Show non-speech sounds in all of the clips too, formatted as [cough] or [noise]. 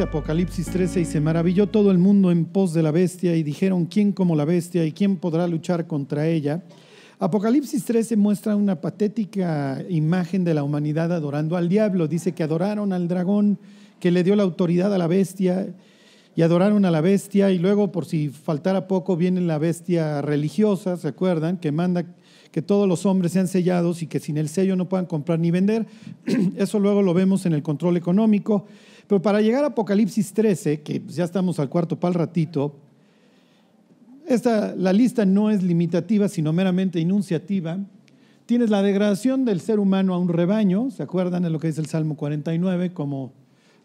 Apocalipsis 13, y se maravilló todo el mundo en pos de la bestia y dijeron, ¿quién como la bestia y quién podrá luchar contra ella? Apocalipsis 13 muestra una patética imagen de la humanidad adorando al diablo. Dice que adoraron al dragón que le dio la autoridad a la bestia y adoraron a la bestia y luego por si faltara poco viene la bestia religiosa, ¿se acuerdan? Que manda que todos los hombres sean sellados y que sin el sello no puedan comprar ni vender. [clears throat] Eso luego lo vemos en el control económico. Pero para llegar a Apocalipsis 13, que ya estamos al cuarto para el ratito, esta, la lista no es limitativa, sino meramente enunciativa. Tienes la degradación del ser humano a un rebaño, ¿se acuerdan de lo que dice el Salmo 49? Como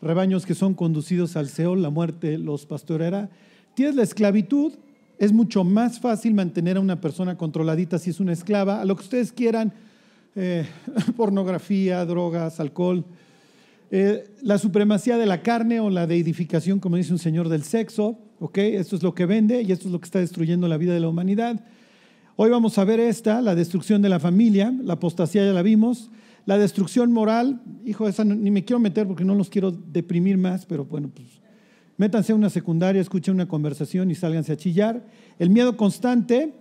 rebaños que son conducidos al Seol, la muerte los pastoreará. Tienes la esclavitud, es mucho más fácil mantener a una persona controladita si es una esclava, a lo que ustedes quieran, eh, [laughs] pornografía, drogas, alcohol, eh, la supremacía de la carne o la deidificación, como dice un señor del sexo, ¿ok? Esto es lo que vende y esto es lo que está destruyendo la vida de la humanidad. Hoy vamos a ver esta, la destrucción de la familia, la apostasía ya la vimos, la destrucción moral, hijo, esa ni me quiero meter porque no los quiero deprimir más, pero bueno, pues métanse a una secundaria, escuchen una conversación y sálganse a chillar. El miedo constante,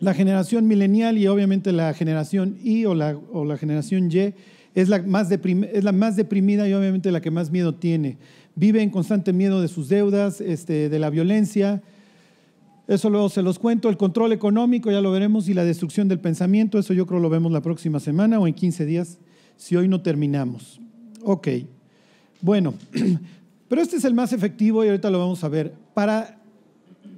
la generación milenial y obviamente la generación Y o la, o la generación Y es la, más es la más deprimida y obviamente la que más miedo tiene. Vive en constante miedo de sus deudas, este, de la violencia. Eso luego se los cuento. El control económico, ya lo veremos, y la destrucción del pensamiento, eso yo creo lo vemos la próxima semana o en 15 días, si hoy no terminamos. Ok. Bueno, [clears throat] Pero este es el más efectivo y ahorita lo vamos a ver. Para,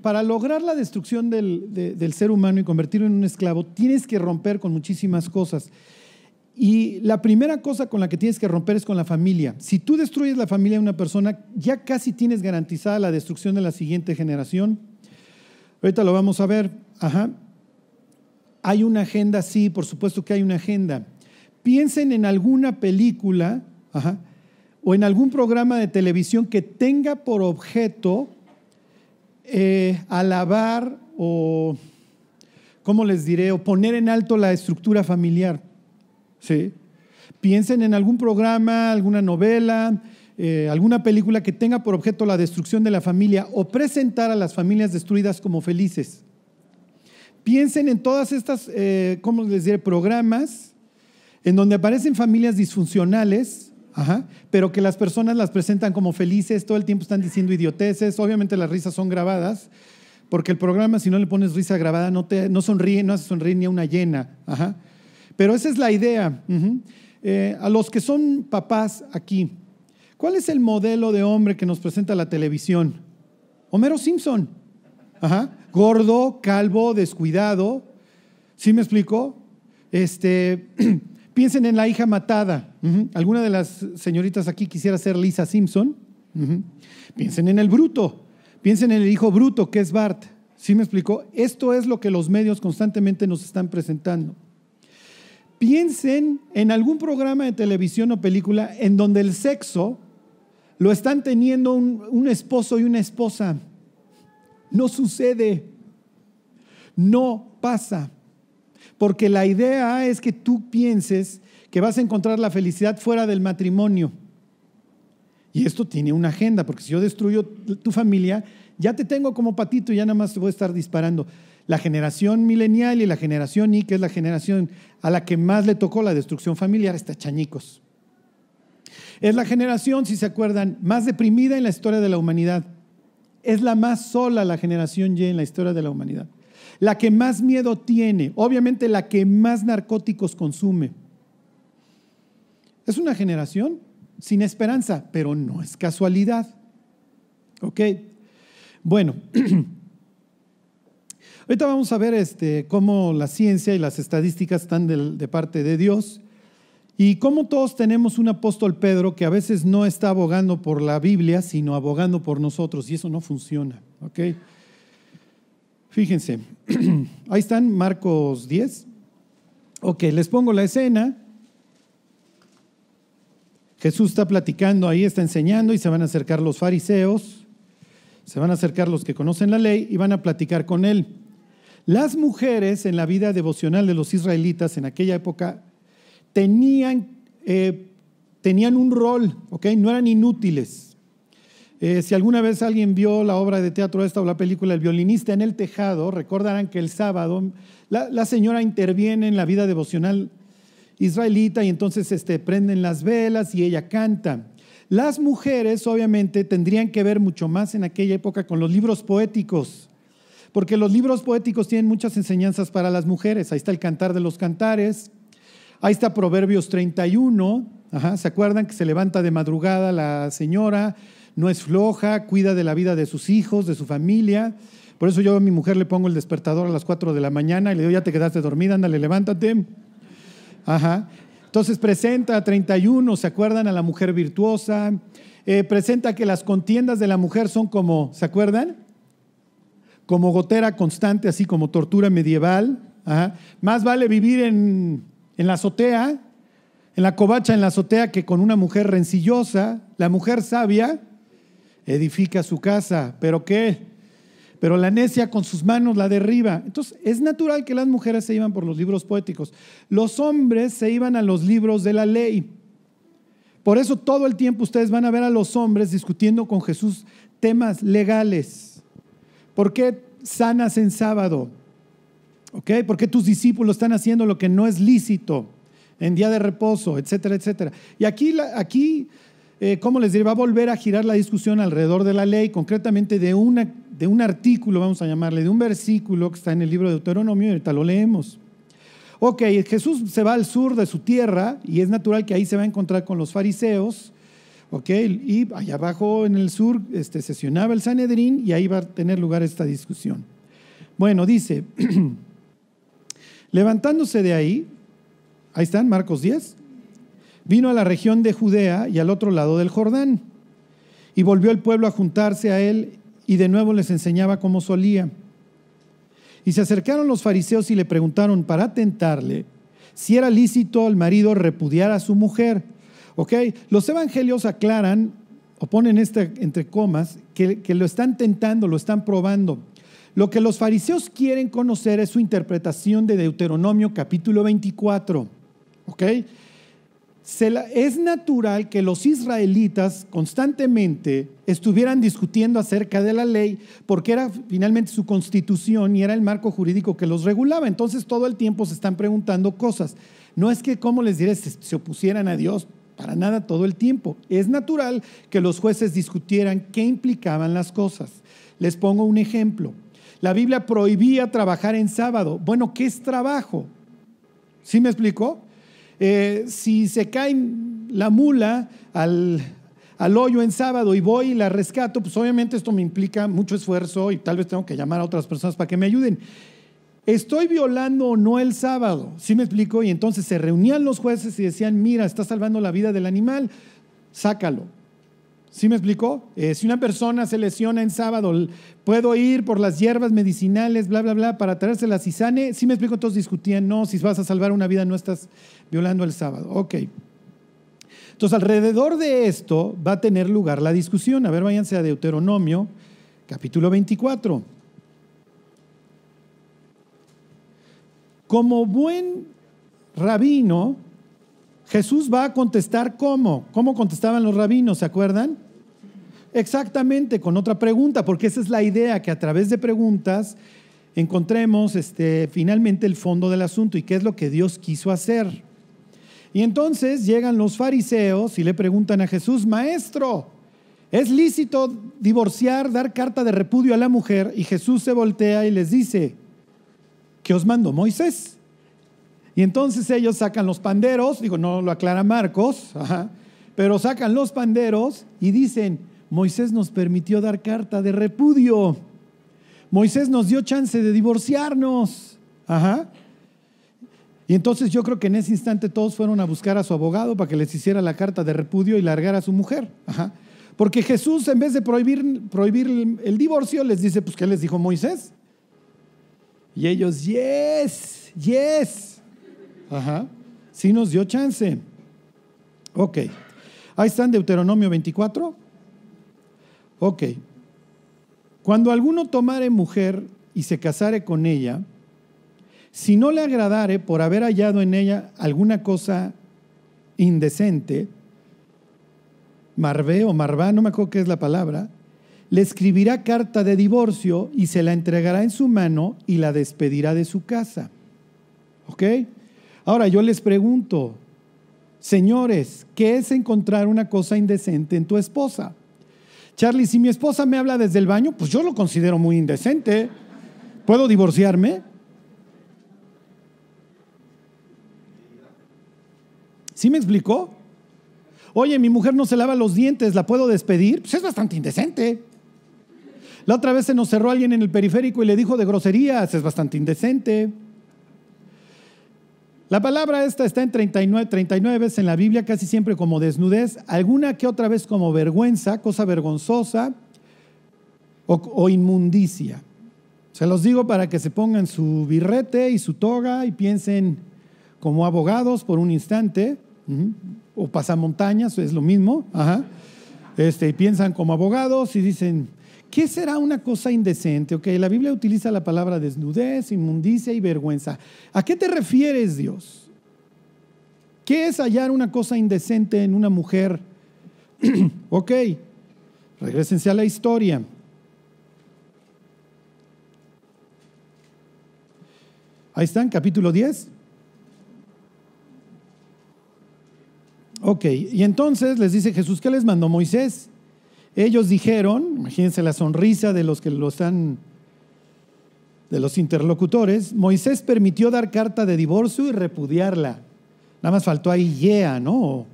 para lograr la destrucción del, del ser humano y convertirlo en un esclavo, tienes que romper con muchísimas cosas. Y la primera cosa con la que tienes que romper es con la familia. Si tú destruyes la familia de una persona, ya casi tienes garantizada la destrucción de la siguiente generación. Ahorita lo vamos a ver. Ajá. Hay una agenda, sí, por supuesto que hay una agenda. Piensen en alguna película ajá, o en algún programa de televisión que tenga por objeto eh, alabar o, ¿cómo les diré?, o poner en alto la estructura familiar. ¿Sí? Piensen en algún programa, alguna novela, eh, alguna película que tenga por objeto la destrucción de la familia o presentar a las familias destruidas como felices. Piensen en todas estas, eh, ¿cómo les diré?, programas en donde aparecen familias disfuncionales pero que las personas las presentan como felices, todo el tiempo están diciendo idioteces, obviamente las risas son grabadas, porque el programa si no le pones risa grabada no, te, no sonríe, no hace sonreír ni a una llena. Pero esa es la idea. Eh, a los que son papás aquí, ¿cuál es el modelo de hombre que nos presenta la televisión? Homero Simpson. Gordo, calvo, descuidado. ¿Sí me explico? Este, [clears throat] Piensen en la hija matada. ¿Alguna de las señoritas aquí quisiera ser Lisa Simpson? Piensen en el bruto. Piensen en el hijo bruto, que es Bart. ¿Sí me explicó? Esto es lo que los medios constantemente nos están presentando. Piensen en algún programa de televisión o película en donde el sexo lo están teniendo un, esposo y una esposa. No sucede. No pasa. Porque la idea es que tú pienses que vas a encontrar la felicidad fuera del matrimonio. Y esto tiene una agenda, porque si yo destruyo tu familia, ya te tengo como patito y ya nada más te voy a estar disparando. La generación milenial y la generación Y, que es la generación a la que más le tocó la destrucción familiar, está chañicos. Es la generación, si se acuerdan, más deprimida en la historia de la humanidad. Es la más sola la generación Y en la historia de la humanidad la que más miedo tiene, obviamente la que más narcóticos consume. Es una generación sin esperanza, pero no es casualidad. ¿Ok? Bueno, [clears throat] ahorita vamos a ver este, cómo la ciencia y las estadísticas están de, de parte de Dios y cómo todos tenemos un apóstol Pedro que a veces no está abogando por la Biblia, sino abogando por nosotros, y eso no funciona. ¿ok? Fíjense, [clears throat] ahí están Marcos 10. Ok, les pongo la escena. Jesús está platicando ahí, está enseñando y se van a acercar los fariseos, se van a acercar los que conocen la ley y van a platicar con él. Las mujeres en la vida devocional de los israelitas en aquella época tenían, eh, tenían un rol. No eran inútiles. Eh, si alguna vez alguien vio la obra de teatro esta o la película El violinista en el tejado, recordarán que el sábado la, señora interviene en la vida devocional israelita y entonces este, prenden las velas y ella canta. Las mujeres obviamente tendrían que ver mucho más en aquella época con los libros poéticos, porque los libros poéticos tienen muchas enseñanzas para las mujeres. Ahí está el Cantar de los Cantares, ahí está Proverbios 31, ¿se acuerdan que se levanta de madrugada la señora? no es floja, cuida de la vida de sus hijos, de su familia. Por eso yo a mi mujer le pongo el despertador a las 4 de la mañana y le digo, ya te quedaste dormida, ándale, levántate. Ajá. Entonces presenta a 31, ¿se acuerdan? A la mujer virtuosa. Eh, presenta que las contiendas de la mujer son como, ¿se acuerdan? Como gotera constante, así como tortura medieval. Más vale vivir en, en la azotea, en la covacha, en la azotea, que con una mujer rencillosa. La mujer sabia edifica su casa, pero ¿qué? Pero la necia con sus manos la derriba. Entonces, es natural que las mujeres se iban por los libros poéticos. Los hombres se iban a los libros de la ley. Por eso todo el tiempo ustedes van a ver a los hombres discutiendo con Jesús temas legales. ¿Por qué sanas en sábado? ¿Ok? ¿Por qué tus discípulos están haciendo lo que no es lícito en día de reposo, etcétera, etcétera? Y aquí, aquí eh, ¿cómo les diré? Va a volver a girar la discusión alrededor de la ley, concretamente de, una, de un artículo, vamos a llamarle, de un versículo que está en el libro de Deuteronomio, y ahorita lo leemos. Ok, Jesús se va al sur de su tierra y es natural que ahí se va a encontrar con los fariseos. Y allá abajo en el sur este, sesionaba el Sanedrín y ahí va a tener lugar esta discusión. Bueno, dice, [clears throat] levantándose de ahí, ahí están, Marcos 10, vino a la región de Judea y al otro lado del Jordán. Y volvió el pueblo a juntarse a él y de nuevo les enseñaba cómo solía. Y se acercaron los fariseos y le preguntaron para tentarle si era lícito al marido repudiar a su mujer. ¿Ok? Los evangelios aclaran o ponen este entre comas que, que lo están tentando, lo están probando. Lo que los fariseos quieren conocer es su interpretación de Deuteronomio capítulo 24. ¿Ok? es natural que los israelitas constantemente estuvieran discutiendo acerca de la ley porque era finalmente su constitución y era el marco jurídico que los regulaba. Entonces todo el tiempo se están preguntando cosas. No es que, como les diré, se opusieran a Dios, para nada todo el tiempo. Es natural que los jueces discutieran qué implicaban las cosas. Les pongo un ejemplo. La Biblia prohibía trabajar en sábado. Bueno, ¿qué es trabajo? ¿Sí me explicó? Eh, si se cae la mula al, al hoyo en sábado y voy y la rescato, pues obviamente esto me implica mucho esfuerzo y tal vez tengo que llamar a otras personas para que me ayuden. ¿Estoy violando o no el sábado? ¿Sí me explico? Y entonces se reunían los jueces y decían, mira, está salvando la vida del animal, sácalo. ¿Sí me explicó? Eh, si una persona se lesiona en sábado, puedo ir por las hierbas medicinales, bla, bla, bla, para traérselas y sane. ¿Sí me explico? Todos discutían, no, si vas a salvar una vida no estás violando el sábado. Ok. Entonces, alrededor de esto va a tener lugar la discusión. A ver, váyanse a Deuteronomio, capítulo 24. Como buen rabino, Jesús va a contestar cómo. ¿Cómo contestaban los rabinos? ¿Se acuerdan? Exactamente, con otra pregunta, porque esa es la idea, que a través de preguntas encontremos este, finalmente el fondo del asunto y qué es lo que Dios quiso hacer. Y entonces llegan los fariseos y le preguntan a Jesús, maestro, ¿es lícito divorciar, dar carta de repudio a la mujer? Y Jesús se voltea y les dice, ¿qué os mandó Moisés? Y entonces ellos sacan los panderos, digo, no lo aclara Marcos, [laughs] pero sacan los panderos y dicen, Moisés nos permitió dar carta de repudio. Moisés nos dio chance de divorciarnos. Ajá. Y entonces yo creo que en ese instante todos fueron a buscar a su abogado para que les hiciera la carta de repudio y largar a su mujer. Ajá. Porque Jesús, en vez de prohibir, prohibir el divorcio, les dice, pues, ¿qué les dijo Moisés? Y ellos, yes, yes. Ajá. Sí nos dio chance. Ok. Ahí está en Deuteronomio 24. Ok. Cuando alguno tomare mujer y se casare con ella, si no le agradare por haber hallado en ella alguna cosa indecente, Marvé o Marvá, no me acuerdo qué es la palabra, le escribirá carta de divorcio y se la entregará en su mano y la despedirá de su casa. ¿Ok? Ahora yo les pregunto, señores, ¿qué es encontrar una cosa indecente en tu esposa? Charlie, si mi esposa me habla desde el baño, pues yo lo considero muy indecente. ¿Puedo divorciarme? ¿Sí me explicó? Oye, mi mujer no se lava los dientes, ¿la puedo despedir? Pues es bastante indecente. La otra vez se nos cerró alguien en el periférico y le dijo de groserías, es bastante indecente. La palabra esta está en 39, 39 veces en la Biblia, casi siempre como desnudez, alguna que otra vez como vergüenza, cosa vergonzosa o, inmundicia. Se los digo para que se pongan su birrete y su toga y piensen como abogados por un instante, o pasamontañas, es lo mismo, Este, y piensan como abogados y dicen, ¿Qué será una cosa indecente? Ok, la Biblia utiliza la palabra desnudez, inmundicia y vergüenza. ¿A qué te refieres, Dios? ¿Qué es hallar una cosa indecente en una mujer? [clears throat] ok, regresense a la historia. Ahí están, capítulo 10. Ok, y entonces les dice Jesús, ¿qué les mandó Moisés? Ellos dijeron, imagínense la sonrisa de los que lo están, de los interlocutores, Moisés permitió dar carta de divorcio y repudiarla. Nada más faltó ahí yeah, ¿no?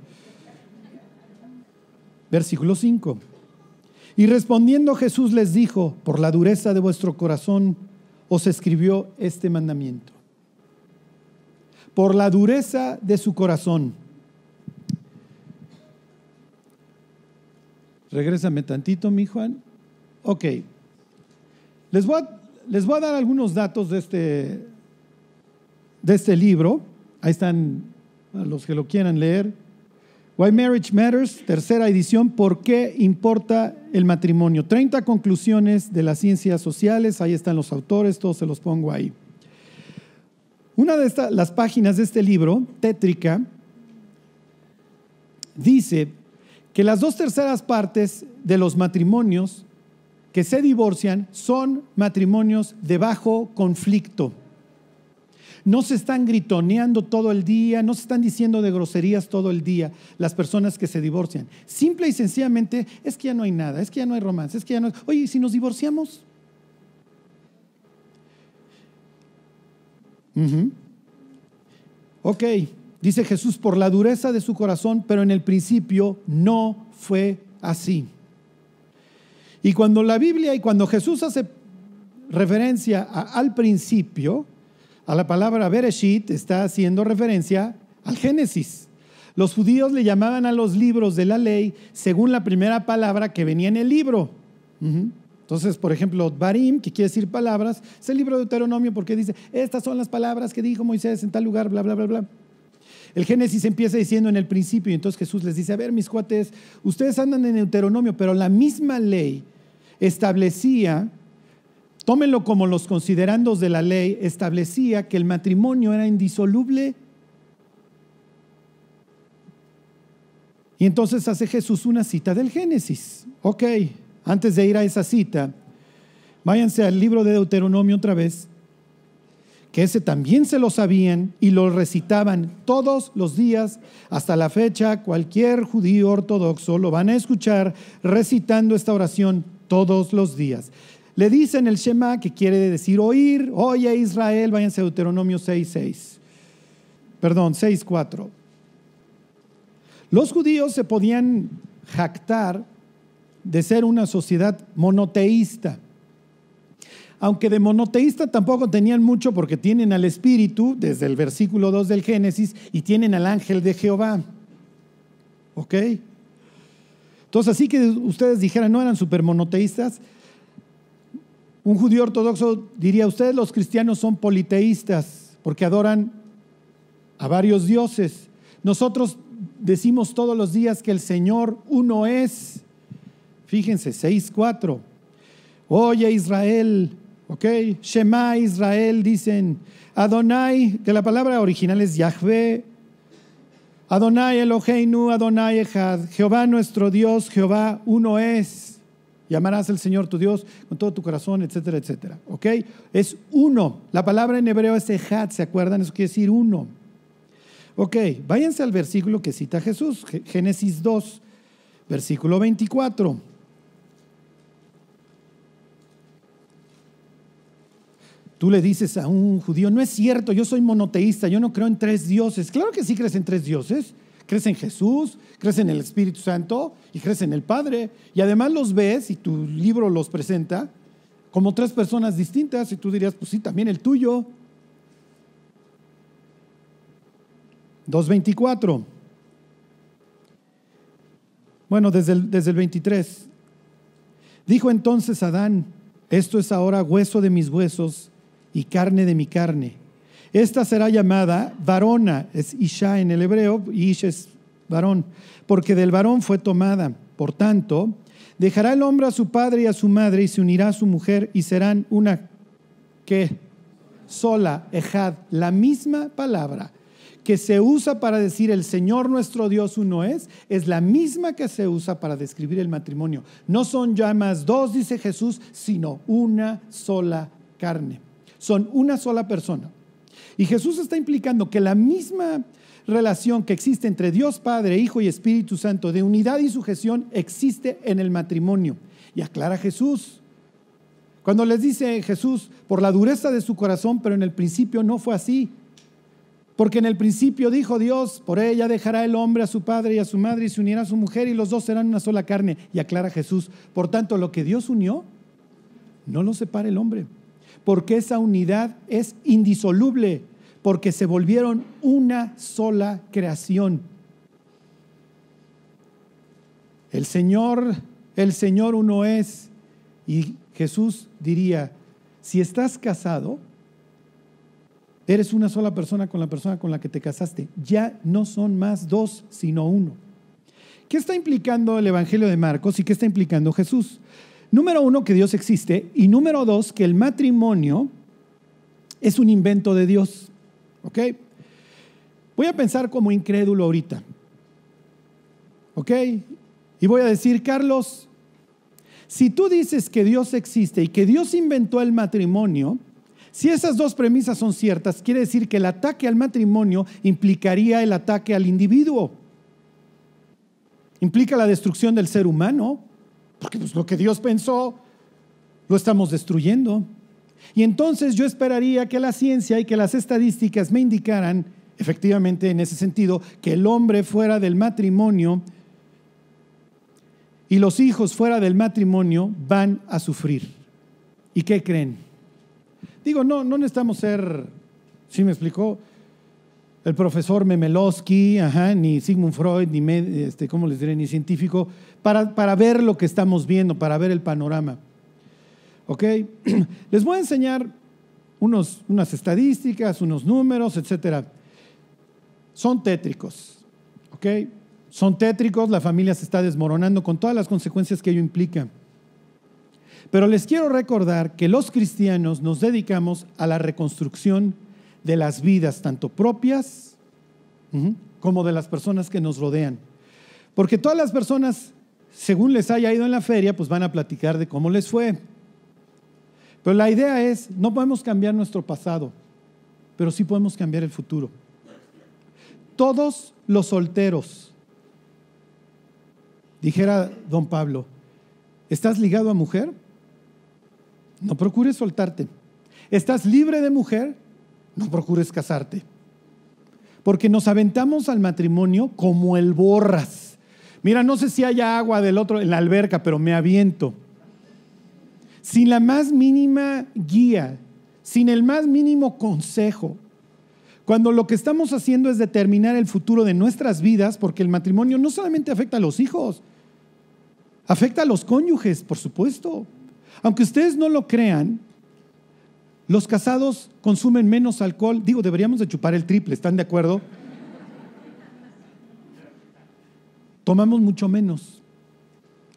Versículo 5. Y respondiendo Jesús les dijo, por la dureza de vuestro corazón os escribió este mandamiento. Por la dureza de su corazón. Regrésame tantito, mi Juan. Ok. Les voy, a, dar algunos datos de este, este libro. Ahí están a los que lo quieran leer. Why Marriage Matters, tercera edición, ¿por qué importa el matrimonio? 30 conclusiones de las ciencias sociales, ahí están los autores, todos se los pongo ahí. Una de las páginas de este libro, tétrica, dice que las dos terceras partes de los matrimonios que se divorcian son matrimonios de bajo conflicto. No se están gritoneando todo el día, no se están diciendo de groserías todo el día las personas que se divorcian. Simple y sencillamente es que ya no hay nada, es que ya no hay romance, es que ya no hay... Oye, si nos divorciamos? Ok, Dice Jesús, por la dureza de su corazón, pero en el principio no fue así. Y cuando la Biblia y cuando Jesús hace referencia al principio, a la palabra Bereshit, está haciendo referencia al Génesis. Los judíos le llamaban a los libros de la ley según la primera palabra que venía en el libro. Entonces, por ejemplo, Barim, que quiere decir palabras, es el libro de Deuteronomio porque dice, estas son las palabras que dijo Moisés en tal lugar, bla, bla, bla, bla. El Génesis empieza diciendo en el principio, y entonces Jesús les dice, a ver, mis cuates, ustedes andan en Deuteronomio, pero la misma ley establecía, tómenlo como los considerandos de la ley, establecía que el matrimonio era indisoluble. Y entonces hace Jesús una cita del Génesis. Ok, antes de ir a esa cita, váyanse al libro de Deuteronomio otra vez que ese también se lo sabían y lo recitaban todos los días. Hasta la fecha, cualquier judío ortodoxo lo van a escuchar recitando esta oración todos los días. Le dicen el Shema, que quiere decir oír, oye Israel, váyanse a Deuteronomio 6.6. Perdón, 6.4. Los judíos se podían jactar de ser una sociedad monoteísta aunque de monoteísta tampoco tenían mucho porque tienen al Espíritu, desde el versículo 2 del Génesis, y tienen al ángel de Jehová. ¿Ok? Entonces, así que ustedes dijeran, no eran super monoteístas. Un judío ortodoxo diría, ustedes los cristianos son politeístas porque adoran a varios dioses. Nosotros decimos todos los días que el Señor uno es. Fíjense, 6.4. Oye Israel, ¿Ok? Shema Israel dicen Adonai, que la palabra original es Yahvé. Adonai Eloheinu, Adonai Echad, Jehová nuestro Dios, Jehová uno es. Llamarás al Señor tu Dios con todo tu corazón, etcétera, etcétera. ¿Ok? Es uno. La palabra en hebreo es Echad, ¿se acuerdan? Eso quiere decir uno. Ok, váyanse al versículo que cita Jesús, Génesis 2, versículo 24. Tú le dices a un judío, no es cierto, yo soy monoteísta, yo no creo en tres dioses. Claro que sí crees en tres dioses. Crees en Jesús, crees en el Espíritu Santo y crees en el Padre. Y además los ves y tu libro los presenta como tres personas distintas y tú dirías, pues sí, también el tuyo. 2.24. Bueno, desde el, desde el 23. Dijo entonces Adán, esto es ahora hueso de mis huesos y carne de mi carne. Esta será llamada varona, es Isha en el hebreo, y Isha es varón, porque del varón fue tomada. Por tanto, dejará el hombre a su padre y a su madre y se unirá a su mujer y serán una, ¿qué? Sola, ejad, la misma palabra que se usa para decir el Señor nuestro Dios uno es, es la misma que se usa para describir el matrimonio. No son ya más dos, dice Jesús, sino una sola carne son una sola persona. Y Jesús está implicando que la misma relación que existe entre Dios Padre, Hijo y Espíritu Santo, de unidad y sujeción, existe en el matrimonio. Y aclara Jesús. Cuando les dice Jesús, por la dureza de su corazón, pero en el principio no fue así. Porque en el principio dijo Dios, por ella dejará el hombre a su padre y a su madre y se unirá a su mujer y los dos serán una sola carne. Y aclara Jesús, por tanto, lo que Dios unió, no lo separa el hombre porque esa unidad es indisoluble, porque se volvieron una sola creación. El Señor, el Señor uno es, y Jesús diría, si estás casado, eres una sola persona con la persona con la que te casaste, ya no son más dos, sino uno. ¿Qué está implicando el Evangelio de Marcos y qué está implicando Jesús? Número uno, que Dios existe. Y número dos, que el matrimonio es un invento de Dios. ¿Ok? Voy a pensar como incrédulo ahorita. ¿Ok? Y voy a decir, Carlos, si tú dices que Dios existe y que Dios inventó el matrimonio, si esas dos premisas son ciertas, quiere decir que el ataque al matrimonio implicaría el ataque al individuo. Implica la destrucción del ser humano. Porque pues, lo que Dios pensó lo estamos destruyendo. Y entonces yo esperaría que la ciencia y que las estadísticas me indicaran, efectivamente en ese sentido, que el hombre fuera del matrimonio y los hijos fuera del matrimonio van a sufrir. ¿Y qué creen? Digo, no, no necesitamos ser, ¿sí me explicó? El profesor Memelowski, ni Sigmund Freud, ni, este, ¿cómo les diré? ni científico, para, para, ver lo que estamos viendo, para ver el panorama. ¿Ok? [clears throat] Les voy a enseñar unos, unas estadísticas, unos números, etcétera. Son tétricos. ¿Ok? Son tétricos, la familia se está desmoronando con todas las consecuencias que ello implica. Pero les quiero recordar que los cristianos nos dedicamos a la reconstrucción de las vidas, tanto propias como de las personas que nos rodean. Porque todas las personas, según les haya ido en la feria, pues van a platicar de cómo les fue. Pero la idea es, no podemos cambiar nuestro pasado, pero sí podemos cambiar el futuro. Todos los solteros, dijera don Pablo, ¿estás ligado a mujer? No procures soltarte. ¿Estás libre de mujer? No procures casarte. Porque nos aventamos al matrimonio como el borras. Mira, no sé si haya agua del otro en la alberca, pero me aviento. Sin la más mínima guía, sin el más mínimo consejo. Cuando lo que estamos haciendo es determinar el futuro de nuestras vidas, porque el matrimonio no solamente afecta a los hijos, afecta a los cónyuges, por supuesto. Aunque ustedes no lo crean, los casados consumen menos alcohol. Digo, deberíamos de chupar el triple, ¿están de acuerdo? Tomamos mucho menos.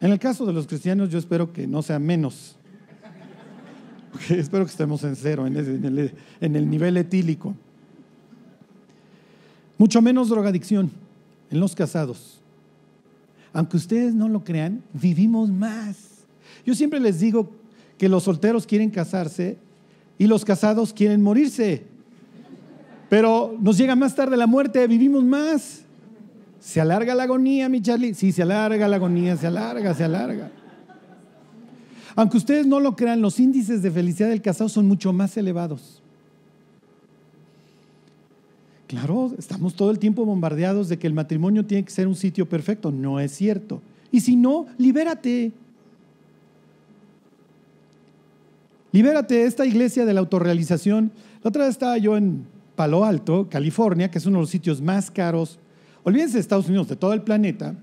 En el caso de los cristianos yo espero que no sea menos. [laughs] espero que estemos en cero, en, el, en el nivel etílico. Mucho menos drogadicción. en los casados, aunque ustedes no lo crean, vivimos más. Yo siempre les digo que los solteros quieren casarse y los casados quieren morirse. Pero nos llega más tarde la muerte, vivimos más. Se alarga la agonía, mi Charlie. Sí, se alarga la agonía, se alarga, se alarga. Aunque ustedes no lo crean, los índices de felicidad del casado son mucho más elevados. Claro, estamos todo el tiempo bombardeados de que el matrimonio tiene que ser un sitio perfecto. No es cierto. Y si no, libérate. Libérate esta iglesia de la autorrealización. La otra vez estaba yo en Palo Alto, California, que es uno de los sitios más caros, olvídense de Estados Unidos, de todo el planeta.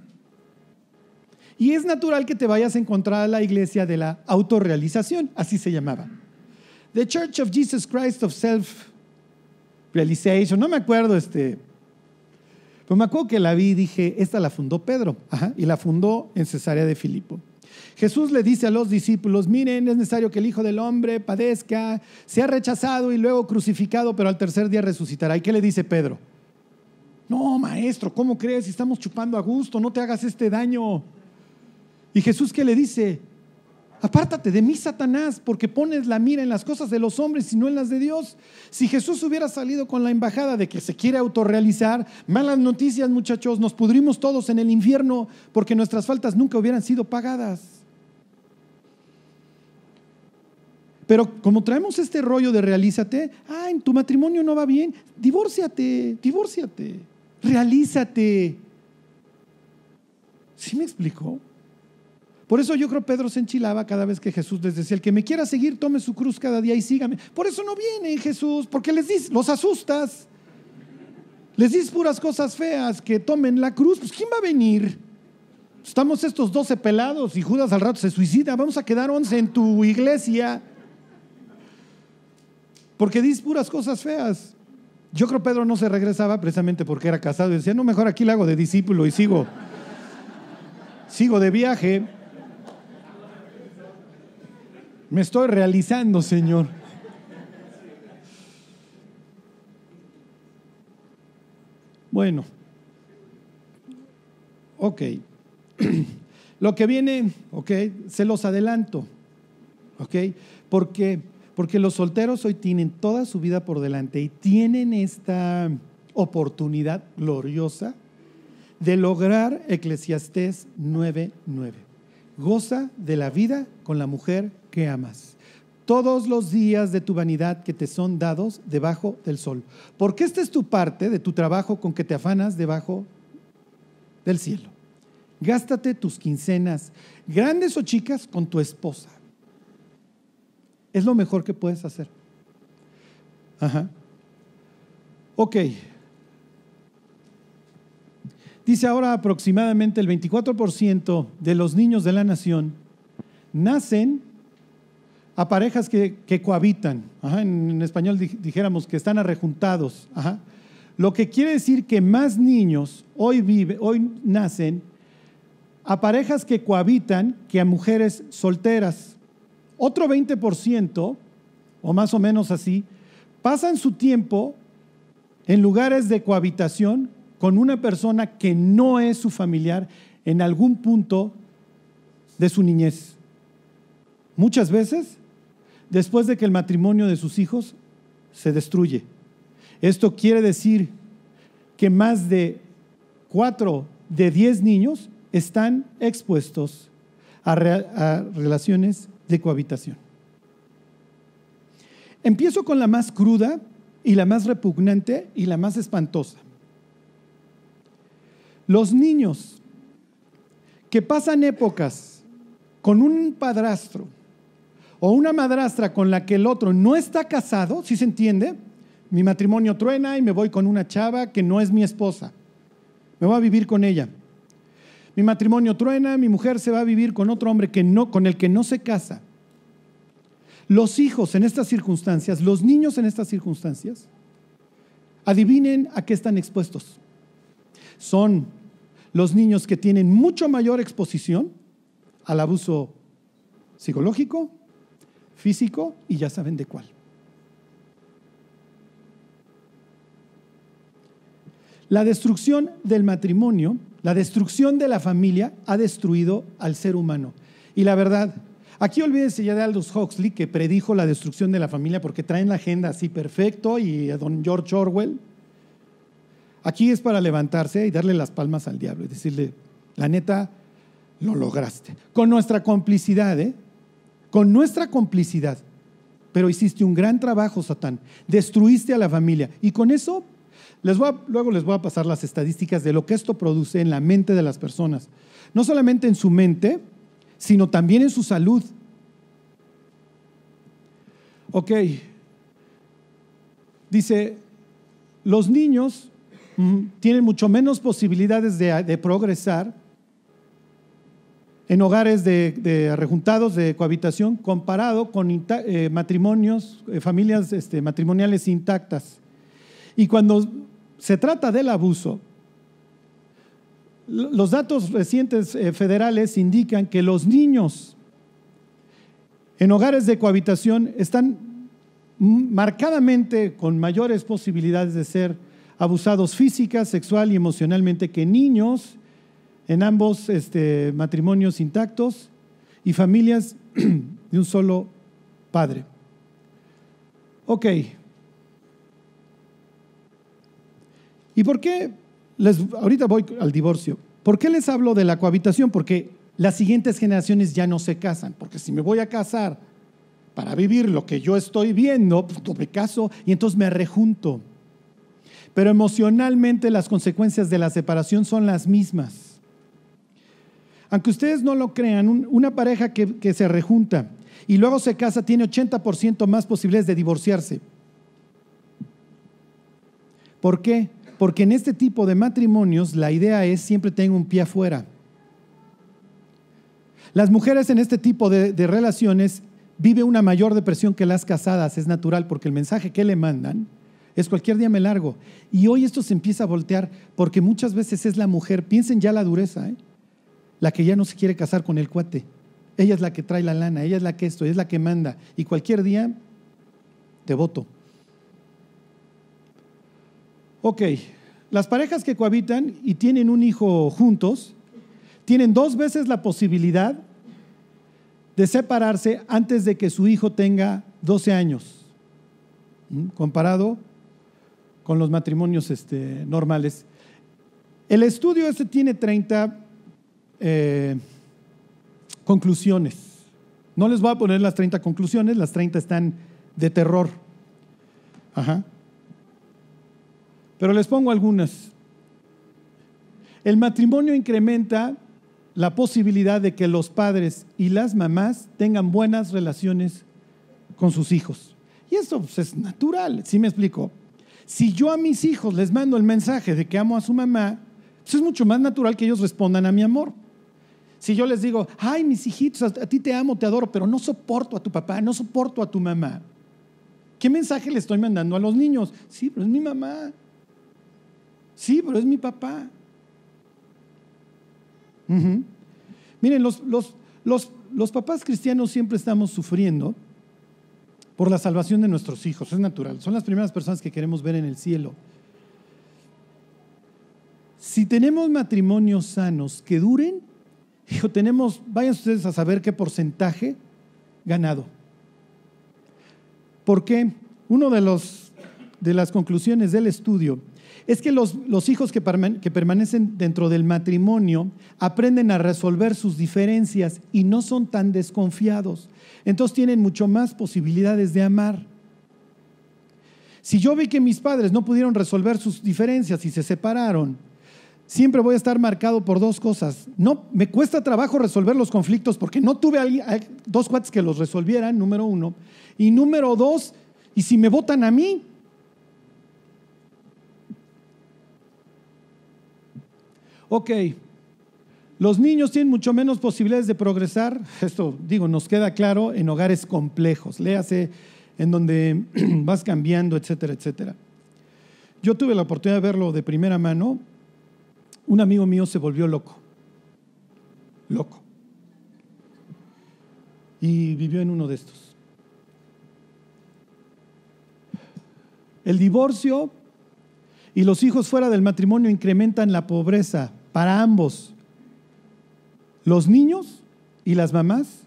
Y es natural que te vayas a encontrar a la iglesia de la autorrealización, así se llamaba. The Church of Jesus Christ of Self Realization, no me acuerdo este. Pues me acuerdo que la vi y dije, esta la fundó Pedro, y la fundó en Cesarea de Filipo. Jesús le dice a los discípulos, miren, es necesario que el Hijo del Hombre padezca, sea rechazado y luego crucificado, pero al tercer día resucitará. ¿Y qué le dice Pedro? No, maestro, ¿cómo crees? Estamos chupando a gusto, no te hagas este daño. ¿Y Jesús qué le dice? Apártate de mí, Satanás, porque pones la mira en las cosas de los hombres y no en las de Dios. Si Jesús hubiera salido con la embajada de que se quiere autorrealizar, malas noticias, muchachos, nos pudrimos todos en el infierno porque nuestras faltas nunca hubieran sido pagadas. Pero como traemos este rollo de realízate, ah, en tu matrimonio no va bien, divórciate, divórciate, realízate. ¿Sí me explicó? Por eso yo creo Pedro se enchilaba cada vez que Jesús les decía, el que me quiera seguir, tome su cruz cada día y sígame. Por eso no viene Jesús, porque les dices, los asustas. Les dices puras cosas feas, que tomen la cruz. Pues ¿quién va a venir? Estamos estos doce pelados y Judas al rato se suicida. Vamos a quedar once en tu iglesia. Porque dices puras cosas feas. Yo creo Pedro no se regresaba precisamente porque era casado y decía, no, mejor aquí le hago de discípulo y sigo, sigo de viaje. Me estoy realizando, Señor. Bueno, ok. [clears throat] Lo que viene, ok, se los adelanto, ok, porque, porque los solteros hoy tienen toda su vida por delante y tienen esta oportunidad gloriosa de lograr Eclesiastés 9:9. Goza de la vida con la mujer que amas. Todos los días de tu vanidad que te son dados debajo del sol. Porque esta es tu parte de tu trabajo con que te afanas debajo del cielo. Gástate tus quincenas, grandes o chicas, con tu esposa. Es lo mejor que puedes hacer. Ajá. Ok. Dice ahora aproximadamente el 24% de los niños de la nación nacen a parejas que, cohabitan. en, español dijéramos que están arrejuntados. Lo que quiere decir que más niños hoy, vive, hoy nacen a parejas que cohabitan que a mujeres solteras. Otro 20%, o más o menos así, pasan su tiempo en lugares de cohabitación con una persona que no es su familiar en algún punto de su niñez. Muchas veces después de que el matrimonio de sus hijos se destruye. Esto quiere decir que más de cuatro de diez niños están expuestos a, relaciones de cohabitación. Empiezo con la más cruda y la más repugnante y la más espantosa. Los niños que pasan épocas con un padrastro o una madrastra con la que el otro no está casado, ¿sí se entiende? Mi matrimonio truena y me voy con una chava que no es mi esposa. Me voy a vivir con ella. Mi matrimonio truena, mi mujer se va a vivir con otro hombre que no, con el que no se casa. Los hijos en estas circunstancias, los niños en estas circunstancias, adivinen a qué están expuestos. Son los niños que tienen mucho mayor exposición al abuso psicológico, físico y ya saben de cuál. La destrucción del matrimonio, la destrucción de la familia ha destruido al ser humano. Y la verdad, aquí olvídense ya de Aldous Huxley, que predijo la destrucción de la familia porque traen la agenda así perfecto, y a don George Orwell. Aquí es para levantarse y darle las palmas al diablo y decirle, la neta, lo lograste. Con nuestra complicidad, ¿eh? Con nuestra complicidad. Pero hiciste un gran trabajo, Satán. Destruiste a la familia. Y con eso, luego les voy a pasar las estadísticas de lo que esto produce en la mente de las personas. No solamente en su mente, sino también en su salud. Ok. Dice, los niños tienen mucho menos posibilidades de, progresar en hogares de, rejuntados de cohabitación comparado con eh, matrimonios, eh, familias este, matrimoniales intactas. Y cuando se trata del abuso, los datos recientes eh, federales indican que los niños en hogares de cohabitación están marcadamente con mayores posibilidades de ser abusados física, sexual y emocionalmente que niños en ambos este, matrimonios intactos y familias [clears throat] de un solo padre. Ok. ¿Y por qué? Les, ahorita voy al divorcio. ¿Por qué les hablo de la cohabitación? Porque las siguientes generaciones ya no se casan. Porque si me voy a casar para vivir lo que yo estoy viendo, pues me caso y entonces me rejunto pero emocionalmente las consecuencias de la separación son las mismas. Aunque ustedes no lo crean, una pareja que, se rejunta y luego se casa tiene 80% más posibilidades de divorciarse. ¿Por qué? Porque en este tipo de matrimonios la idea es siempre tengo un pie afuera. Las mujeres en este tipo de, relaciones viven una mayor depresión que las casadas, es natural, porque el mensaje que le mandan es cualquier día me largo. Y hoy esto se empieza a voltear porque muchas veces es la mujer, piensen ya la dureza, ¿eh? la que ya no se quiere casar con el cuate. Ella es la que trae la lana, ella es la que esto, es la que manda. Y cualquier día te voto. Ok, las parejas que cohabitan y tienen un hijo juntos, tienen dos veces la posibilidad de separarse antes de que su hijo tenga 12 años, comparado con los matrimonios este, normales. El estudio este tiene 30 eh, conclusiones. No les voy a poner las 30 conclusiones, las 30 están de terror. Ajá. Pero les pongo algunas. El matrimonio incrementa la posibilidad de que los padres y las mamás tengan buenas relaciones con sus hijos. Y eso pues, es natural, ¿sí me explico? Si yo a mis hijos les mando el mensaje de que amo a su mamá, pues es mucho más natural que ellos respondan a mi amor. Si yo les digo, ay, mis hijitos, a ti te amo, te adoro, pero no soporto a tu papá, no soporto a tu mamá. ¿Qué mensaje le estoy mandando a los niños? Sí, pero es mi mamá. Sí, pero es mi papá. Miren, los, los papás cristianos siempre estamos sufriendo por la salvación de nuestros hijos, es natural. Son las primeras personas que queremos ver en el cielo. Si tenemos matrimonios sanos que duren, hijo, tenemos, vayan ustedes a saber qué porcentaje ganado. ¿Por qué? Uno de, los, de las conclusiones del estudio es que los, hijos que, permanecen dentro del matrimonio aprenden a resolver sus diferencias y no son tan desconfiados. Entonces tienen mucho más posibilidades de amar. Si yo vi que mis padres no pudieron resolver sus diferencias y se separaron, siempre voy a estar marcado por dos cosas. No, me cuesta trabajo resolver los conflictos porque no tuve dos cuates que los resolvieran, número uno. Y número dos, y si me votan a mí, Ok, los niños tienen mucho menos posibilidades de progresar, esto digo, nos queda claro, en hogares complejos, léase en donde [clears throat] vas cambiando, etcétera, etcétera. Yo tuve la oportunidad de verlo de primera mano, un amigo mío se volvió loco, loco, y vivió en uno de estos. El divorcio y los hijos fuera del matrimonio incrementan la pobreza para ambos, los niños y las mamás.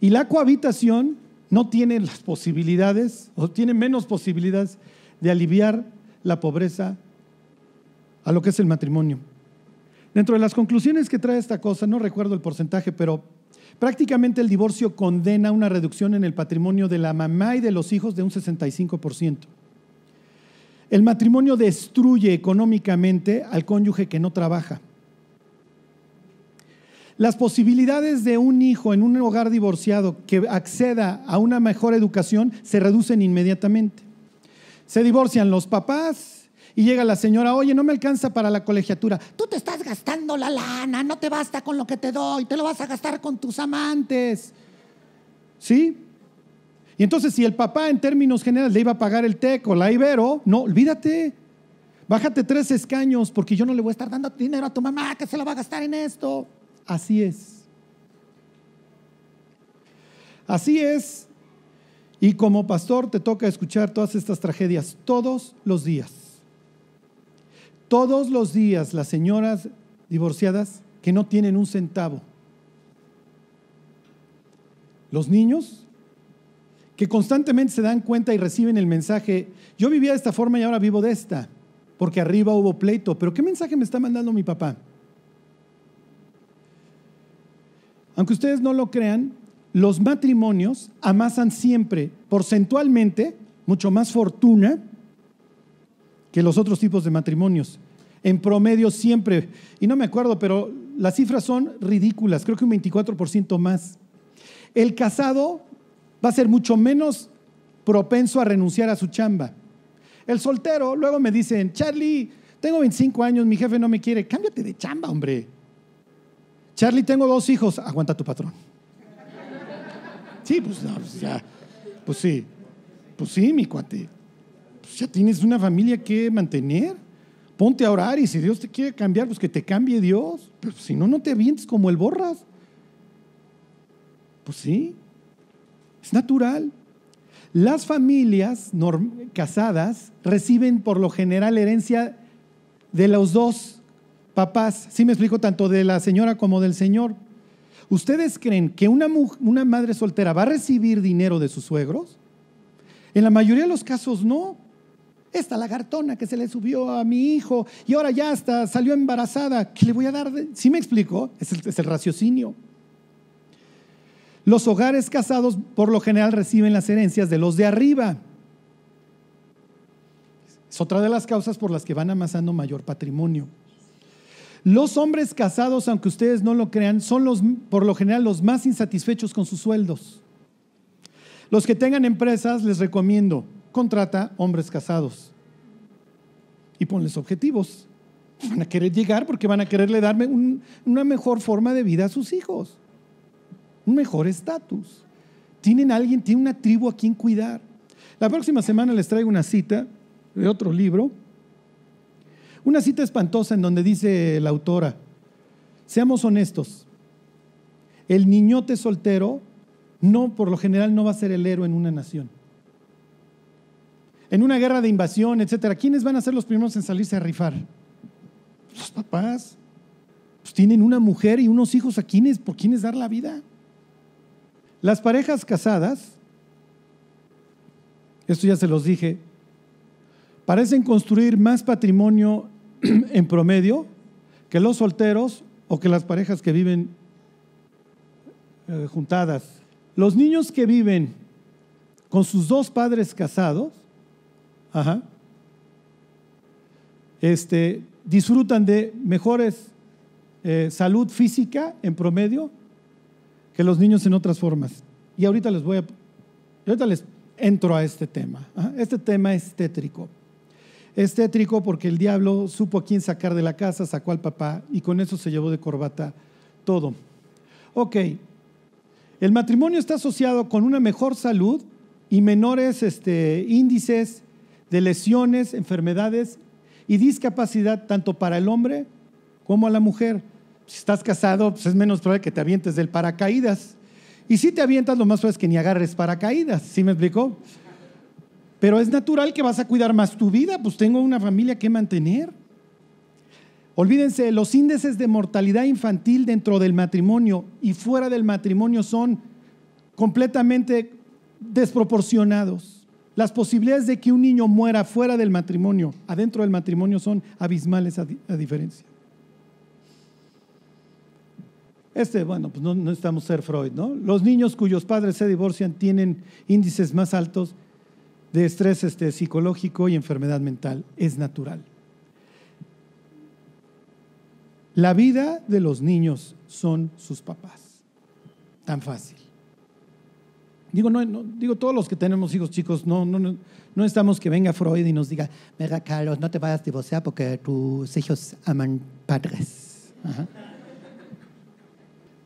Y la cohabitación no tiene las posibilidades o tiene menos posibilidades de aliviar la pobreza a lo que es el matrimonio. Dentro de las conclusiones que trae esta cosa, no recuerdo el porcentaje, pero prácticamente el divorcio condena una reducción en el patrimonio de la mamá y de los hijos de un 65%. El matrimonio destruye económicamente al cónyuge que no trabaja. Las posibilidades de un hijo en un hogar divorciado que acceda a una mejor educación se reducen inmediatamente. Se divorcian los papás y llega la señora, oye, no me alcanza para la colegiatura. Tú te estás gastando la lana, no te basta con lo que te doy, te lo vas a gastar con tus amantes. ¿Sí? Y entonces si el papá en términos generales le iba a pagar el TEC o la Ibero, no, olvídate. Bájate tres escaños porque yo no le voy a estar dando dinero a tu mamá que se lo va a gastar en esto. Así es. Así es. Y como pastor te toca escuchar todas estas tragedias todos los días. Todos los días las señoras divorciadas que no tienen un centavo. Los niños que constantemente se dan cuenta y reciben el mensaje, yo vivía de esta forma y ahora vivo de esta, porque arriba hubo pleito, pero ¿qué mensaje me está mandando mi papá? Aunque ustedes no lo crean, los matrimonios amasan siempre porcentualmente mucho más fortuna que los otros tipos de matrimonios. En promedio siempre, y no me acuerdo, pero las cifras son ridículas, creo que un 24% más. El casado va a ser mucho menos propenso a renunciar a su chamba. El soltero, luego me dicen, Charlie, tengo 25 años, mi jefe no me quiere, cámbiate de chamba, hombre. Charlie, tengo dos hijos, aguanta tu patrón. Sí, pues, pues ya, pues sí, pues sí, mi cuate. Pues ya tienes una familia que mantener. Ponte a orar y si Dios te quiere cambiar, pues que te cambie Dios. Pero si no, no te avientes como el borras. Pues sí, es natural. Las familias casadas reciben por lo general herencia de los dos papás, sí me explico, tanto de la señora como del señor. ¿Ustedes creen que una, madre soltera va a recibir dinero de sus suegros? En la mayoría de los casos no. Esta lagartona que se le subió a mi hijo y ahora ya hasta salió embarazada, ¿qué le voy a dar? ¿Sí me explico? Es el raciocinio. Los hogares casados por lo general reciben las herencias de los de arriba. Es otra de las causas por las que van amasando mayor patrimonio. Los hombres casados, aunque ustedes no lo crean, son los, por lo general los más insatisfechos con sus sueldos. Los que tengan empresas, les recomiendo, contrata hombres casados y ponles objetivos. Van a querer llegar porque van a quererle darme una mejor forma de vida a sus hijos, un mejor estatus. Tienen alguien, tienen una tribu a quien cuidar. La próxima semana les traigo una cita de otro libro una cita espantosa en donde dice la autora, seamos honestos, el niñote soltero no, por lo general, no va a ser el héroe en una nación. En una guerra de invasión, etcétera, ¿quiénes van a ser los primeros en salirse a rifar? Los papás. Pues tienen una mujer y unos hijos a quienes, por quienes dar la vida. Las parejas casadas, esto ya se los dije, parecen construir más patrimonio [clears throat] en promedio que los solteros o que las parejas que viven eh, juntadas. Los niños que viven con sus dos padres casados, este, disfrutan de mejores eh, salud física en promedio que los niños en otras formas. Y ahorita les voy a, ahorita les entro a este tema. Este tema es tétrico. Es tétrico porque el diablo supo a quién sacar de la casa, sacó al papá y con eso se llevó de corbata todo. Ok, el matrimonio está asociado con una mejor salud y menores este, índices de lesiones, enfermedades y discapacidad tanto para el hombre como a la mujer. Si estás casado, pues es menos probable que te avientes del paracaídas. Y si te avientas, lo más probable es que ni agarres paracaídas. ¿Sí me explicó? Pero es natural que vas a cuidar más tu vida, pues tengo una familia que mantener. Olvídense, los índices de mortalidad infantil dentro del matrimonio y fuera del matrimonio son completamente desproporcionados. Las posibilidades de que un niño muera fuera del matrimonio, adentro del matrimonio, son abismales a, diferencia. Este, bueno, pues no, necesitamos ser Freud, ¿no? Los niños cuyos padres se divorcian tienen índices más altos de estrés este, psicológico y enfermedad mental. Es natural. La vida de los niños son sus papás. Tan fácil. Digo, no, digo, todos los que tenemos hijos chicos, no, no, no, no estamos que venga Freud y nos diga, mira Carlos, no te vayas a divorciar porque tus hijos aman padres.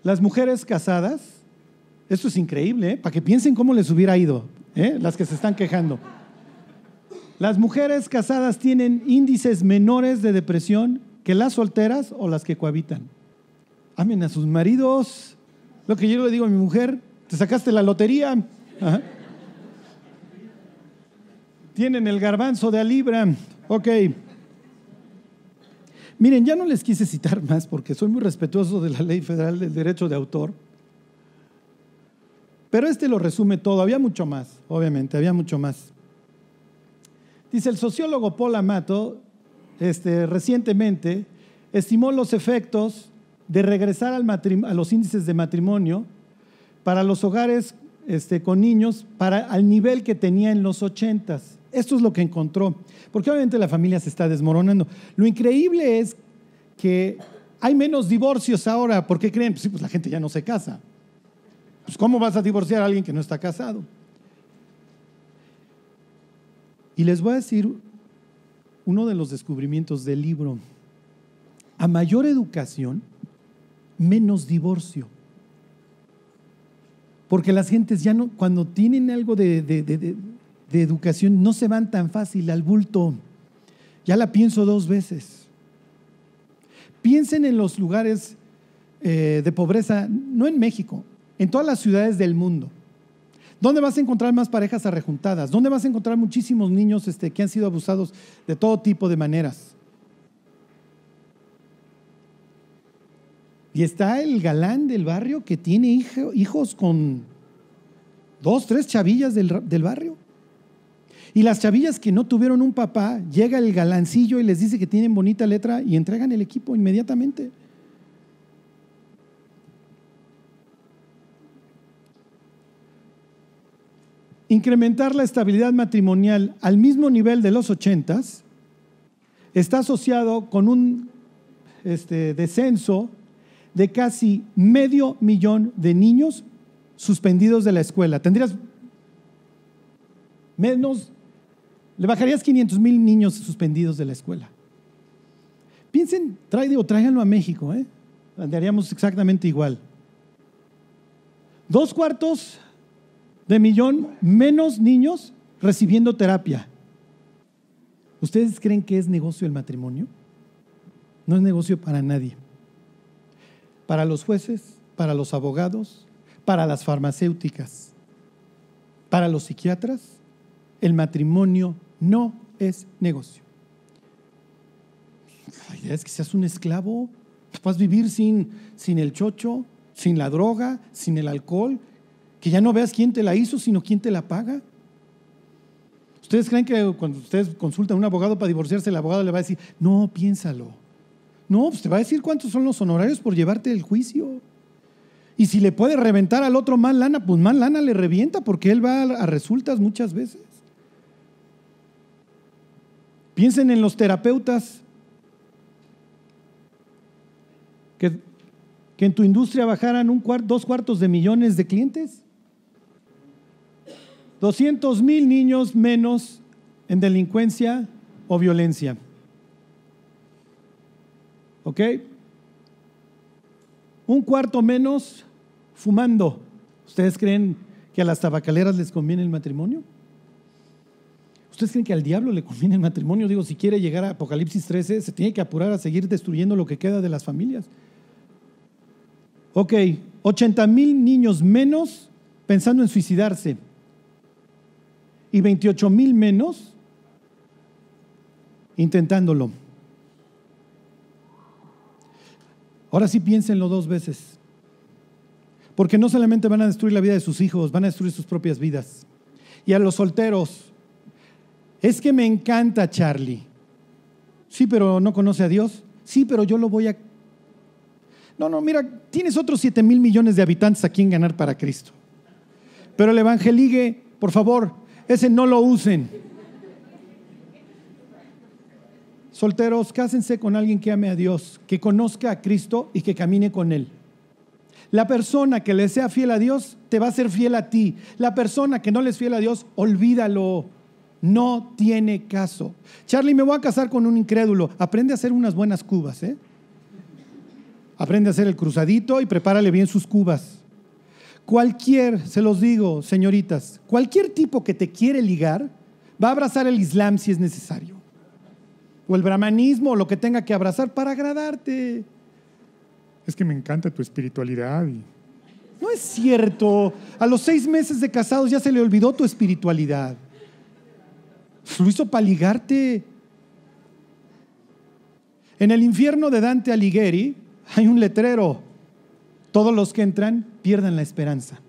Las mujeres casadas, esto es increíble, ¿eh? para que piensen cómo les hubiera ido, ¿eh? las que se están quejando. Las mujeres casadas tienen índices menores de depresión que las solteras o las que cohabitan. Amen a sus maridos. Lo que yo le digo a mi mujer, te sacaste la lotería. Tienen el garbanzo de a libra. Ok. Miren, ya no les quise citar más porque soy muy respetuoso de la ley federal del derecho de autor. Pero este lo resume todo. Había mucho más, obviamente, había mucho más. Dice el sociólogo Paul Amato, este, recientemente estimó los efectos de regresar a los índices de matrimonio para los hogares este, con niños para, al nivel que tenía en los ochentas. Esto es lo que encontró, porque obviamente la familia se está desmoronando. Lo increíble es que hay menos divorcios ahora, ¿por qué creen? Pues, pues la gente ya no se casa. Pues ¿cómo vas a divorciar a alguien que no está casado? Y les voy a decir uno de los descubrimientos del libro. A mayor educación, menos divorcio. Porque las gentes ya no, cuando tienen algo de, educación, no se van tan fácil al bulto. Ya la pienso dos veces. Piensen en los lugares eh, de pobreza, no en México, en todas las ciudades del mundo. ¿Dónde vas a encontrar más parejas arrejuntadas? ¿Dónde vas a encontrar muchísimos niños este, que han sido abusados de todo tipo de maneras? Y está el galán del barrio que tiene hijos con dos, tres chavillas del, del barrio. Y las chavillas que no tuvieron un papá, llega el galancillo y les dice que tienen bonita letra y entregan el equipo inmediatamente. incrementar la estabilidad matrimonial al mismo nivel de los ochentas está asociado con un este, descenso de casi medio millón de niños suspendidos de la escuela. Tendrías menos, le bajarías 500 mil niños suspendidos de la escuela. Piensen, o tráiganlo a México, ¿eh? andaríamos exactamente igual. Dos cuartos de millón menos niños recibiendo terapia. ¿Ustedes creen que es negocio el matrimonio? No es negocio para nadie. Para los jueces, para los abogados, para las farmacéuticas, para los psiquiatras, el matrimonio no es negocio. La idea es que seas un esclavo, puedas vivir sin, sin el chocho, sin la droga, sin el alcohol, que ya no veas quién te la hizo, sino quién te la paga. ¿Ustedes creen que cuando ustedes consultan a un abogado para divorciarse, el abogado le va a decir, no, piénsalo? No, pues te va a decir cuántos son los honorarios por llevarte el juicio. Y si le puede reventar al otro más lana, pues más lana le revienta porque él va a resultas muchas veces. Piensen en los terapeutas que, en tu industria bajaran un dos cuartos de millones de clientes. 200 mil niños menos en delincuencia o violencia. ¿Ok? Un cuarto menos fumando. ¿Ustedes creen que a las tabacaleras les conviene el matrimonio? ¿Ustedes creen que al diablo le conviene el matrimonio? Digo, si quiere llegar a Apocalipsis 13, se tiene que apurar a seguir destruyendo lo que queda de las familias. Ok, 80 mil niños menos pensando en suicidarse y 28 mil menos intentándolo. Ahora sí piénsenlo dos veces. Porque no solamente van a destruir la vida de sus hijos, van a destruir sus propias vidas. Y a los solteros, es que me encanta Charlie. Sí, pero no conoce a Dios. Sí, pero yo lo voy a... No, no, mira, tienes otros 7 mil millones de habitantes a quien ganar para Cristo. Pero el evangeligue, por favor, ese no lo usen. Solteros, cásense con alguien que ame a Dios, que conozca a Cristo y que camine con Él. La persona que le sea fiel a Dios te va a ser fiel a ti. La persona que no le es fiel a Dios, olvídalo. No tiene caso. Charlie, me voy a casar con un incrédulo. Aprende a hacer unas buenas cubas. ¿eh? Aprende a hacer el cruzadito y prepárale bien sus cubas. Cualquier, se los digo, señoritas, cualquier tipo que te quiere ligar va a abrazar el Islam si es necesario. O el brahmanismo, o lo que tenga que abrazar para agradarte. Es que me encanta tu espiritualidad. No es cierto. A los seis meses de casados ya se le olvidó tu espiritualidad. Lo hizo para ligarte. En el infierno de Dante Alighieri hay un letrero. Todos los que entran pierden la esperanza.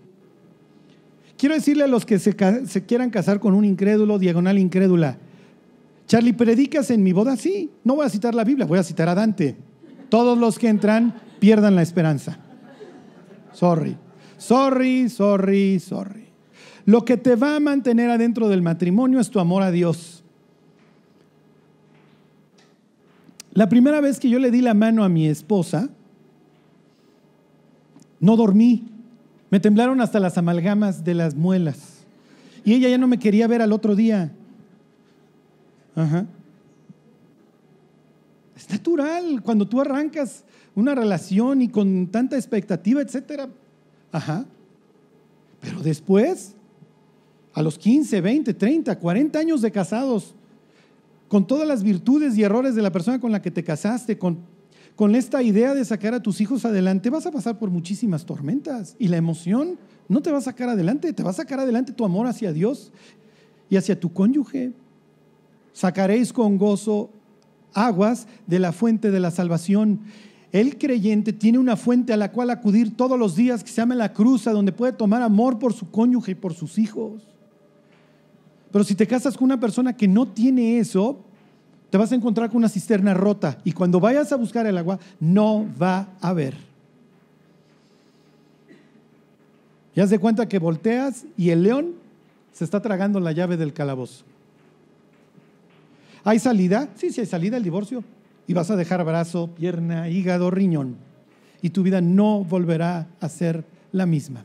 Quiero decirle a los que se, se, quieran casar con un incrédulo, diagonal incrédula, Charlie, ¿predicas en mi boda? Sí, no voy a citar la Biblia, voy a citar a Dante. Todos los que entran pierdan la esperanza. Sorry, sorry, sorry, sorry. Lo que te va a mantener adentro del matrimonio es tu amor a Dios. La primera vez que yo le di la mano a mi esposa, no dormí. Me temblaron hasta las amalgamas de las muelas. Y ella ya no me quería ver al otro día. Ajá. Es natural cuando tú arrancas una relación y con tanta expectativa, etcétera. Ajá. Pero después a los 15, 20, 30, 40 años de casados, con todas las virtudes y errores de la persona con la que te casaste, con, con esta idea de sacar a tus hijos adelante, vas a pasar por muchísimas tormentas. Y la emoción no te va a sacar adelante, te va a sacar adelante tu amor hacia Dios y hacia tu cónyuge. Sacaréis con gozo aguas de la fuente de la salvación. El creyente tiene una fuente a la cual acudir todos los días que se llama la cruz, a donde puede tomar amor por su cónyuge y por sus hijos. Pero si te casas con una persona que no tiene eso, te vas a encontrar con una cisterna rota y cuando vayas a buscar el agua no va a haber. Ya de cuenta que volteas y el león se está tragando la llave del calabozo. ¿Hay salida? Sí, sí hay salida, el divorcio. Y vas a dejar brazo, pierna, hígado, riñón. Y tu vida no volverá a ser la misma.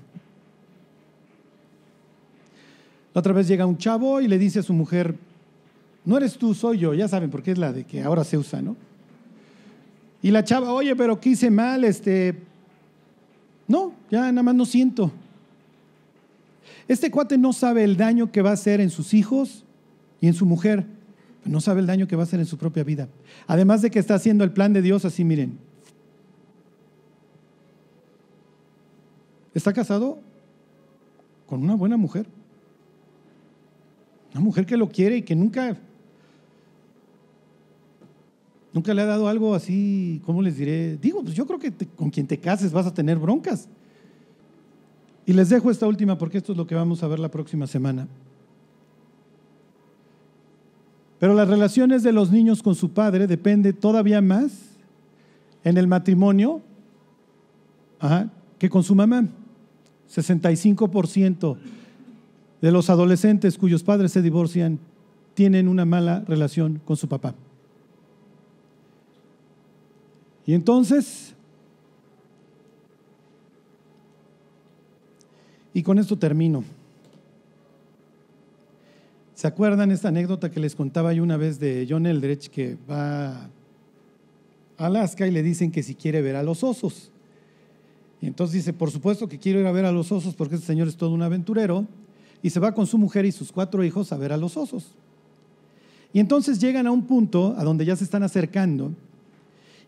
La otra vez llega un chavo y le dice a su mujer, no eres tú, soy yo. Ya saben, porque es la de que ahora se usa, ¿no? Y la chava, oye, pero ¿qué hice mal? Este, no, ya nada más no siento. Este cuate no sabe el daño que va a hacer en sus hijos y en su mujer, no sabe el daño que va a hacer en su propia vida. Además de que está haciendo el plan de Dios así, miren. Está casado con una buena mujer. Una mujer que lo quiere y que nunca, nunca le ha dado algo así, ¿cómo les diré? Digo, pues yo creo que con quien te cases vas a tener broncas. Y les dejo esta última porque esto es lo que vamos a ver la próxima semana. Pero las relaciones de los niños con su padre depende todavía más en el matrimonio que con su mamá. 65% de los adolescentes cuyos padres se divorcian tienen una mala relación con su papá. Y entonces, y con esto termino. ¿Se acuerdan esta anécdota que les contaba yo una vez de John Eldredge que va a Alaska y le dicen que si quiere ver a los osos? Y entonces dice, por supuesto que quiero ir a ver a los osos porque este señor es todo un aventurero y se va con su mujer y sus cuatro hijos a ver a los osos. Y entonces llegan a un punto a donde ya se están acercando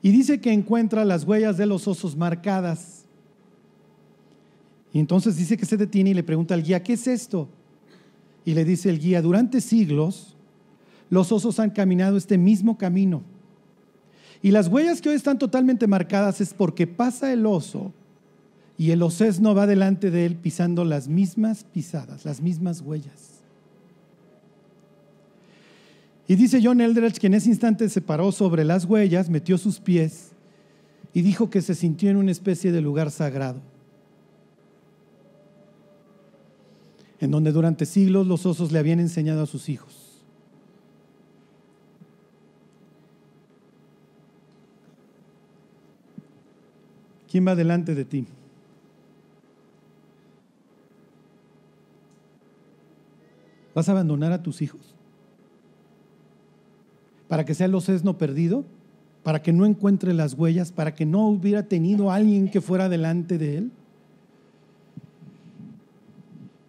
y dice que encuentra las huellas de los osos marcadas. Y entonces dice que se detiene y le pregunta al guía, ¿qué es esto? Y le dice el guía, durante siglos los osos han caminado este mismo camino. Y las huellas que hoy están totalmente marcadas es porque pasa el oso y el osesno va delante de él pisando las mismas pisadas, las mismas huellas. Y dice John Eldredge que en ese instante se paró sobre las huellas, metió sus pies y dijo que se sintió en una especie de lugar sagrado, en donde durante siglos los osos le habían enseñado a sus hijos. ¿Quién va delante de ti? ¿Vas a abandonar a tus hijos? Para que sea el osesno perdido, para que no encuentre las huellas, para que no hubiera tenido alguien que fuera delante de él.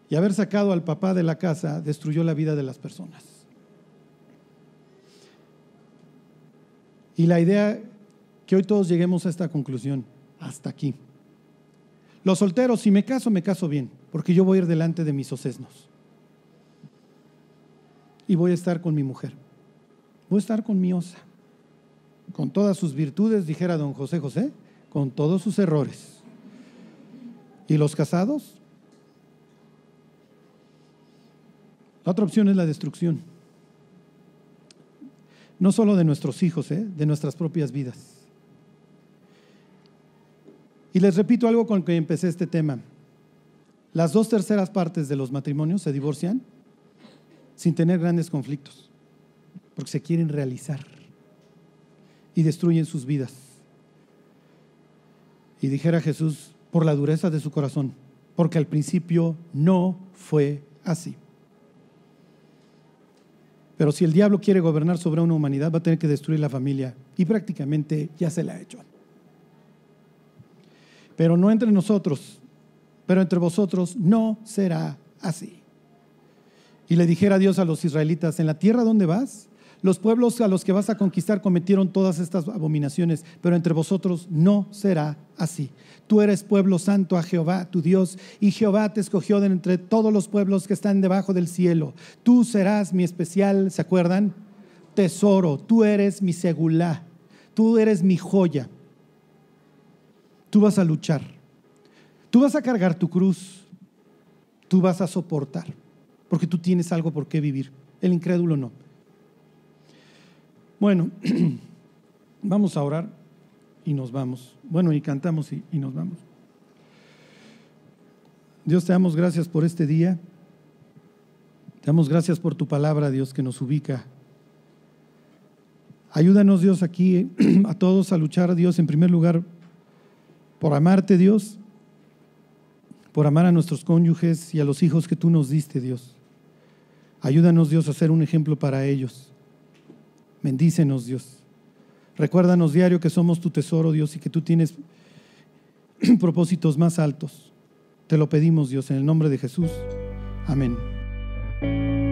Y haber sacado al papá de la casa destruyó la vida de las personas. Y la idea que hoy todos lleguemos a esta conclusión, hasta aquí. Los solteros, si me caso, me caso bien, porque yo voy a ir delante de mis osesnos y voy a estar con mi mujer. Voy a estar con mi osa. Con todas sus virtudes, dijera don José José, con todos sus errores. ¿Y los casados? La otra opción es la destrucción. No solo de nuestros hijos, ¿eh? de nuestras propias vidas. Y les repito algo con que empecé este tema. Las dos terceras partes de los matrimonios se divorcian sin tener grandes conflictos, porque se quieren realizar y destruyen sus vidas. Y dijera Jesús, por la dureza de su corazón, porque al principio no fue así. Pero si el diablo quiere gobernar sobre una humanidad, va a tener que destruir la familia. Y prácticamente ya se la ha hecho. Pero no entre nosotros, pero entre vosotros no será así y le dijera Dios a los israelitas, en la tierra donde vas, los pueblos a los que vas a conquistar cometieron todas estas abominaciones, pero entre vosotros no será así. Tú eres pueblo santo a Jehová, tu Dios, y Jehová te escogió de entre todos los pueblos que están debajo del cielo. Tú serás mi especial, ¿se acuerdan? Tesoro, tú eres mi segulá, tú eres mi joya. Tú vas a luchar, tú vas a cargar tu cruz, tú vas a soportar porque tú tienes algo por qué vivir. El incrédulo no. Bueno, [clears throat] vamos a orar y nos vamos. Bueno, y cantamos y, y nos vamos. Dios, te damos gracias por este día. Te damos gracias por tu palabra, Dios, que nos ubica. Ayúdanos, Dios, aquí [clears throat] a todos a luchar, Dios, en primer lugar, por amarte, Dios, por amar a nuestros cónyuges y a los hijos que tú nos diste, Dios. Ayúdanos, Dios, a ser un ejemplo para ellos. Bendícenos, Dios. Recuérdanos diario que somos tu tesoro, Dios, y que tú tienes [clears throat] propósitos más altos. Te lo pedimos, Dios, en el nombre de Jesús. Amén.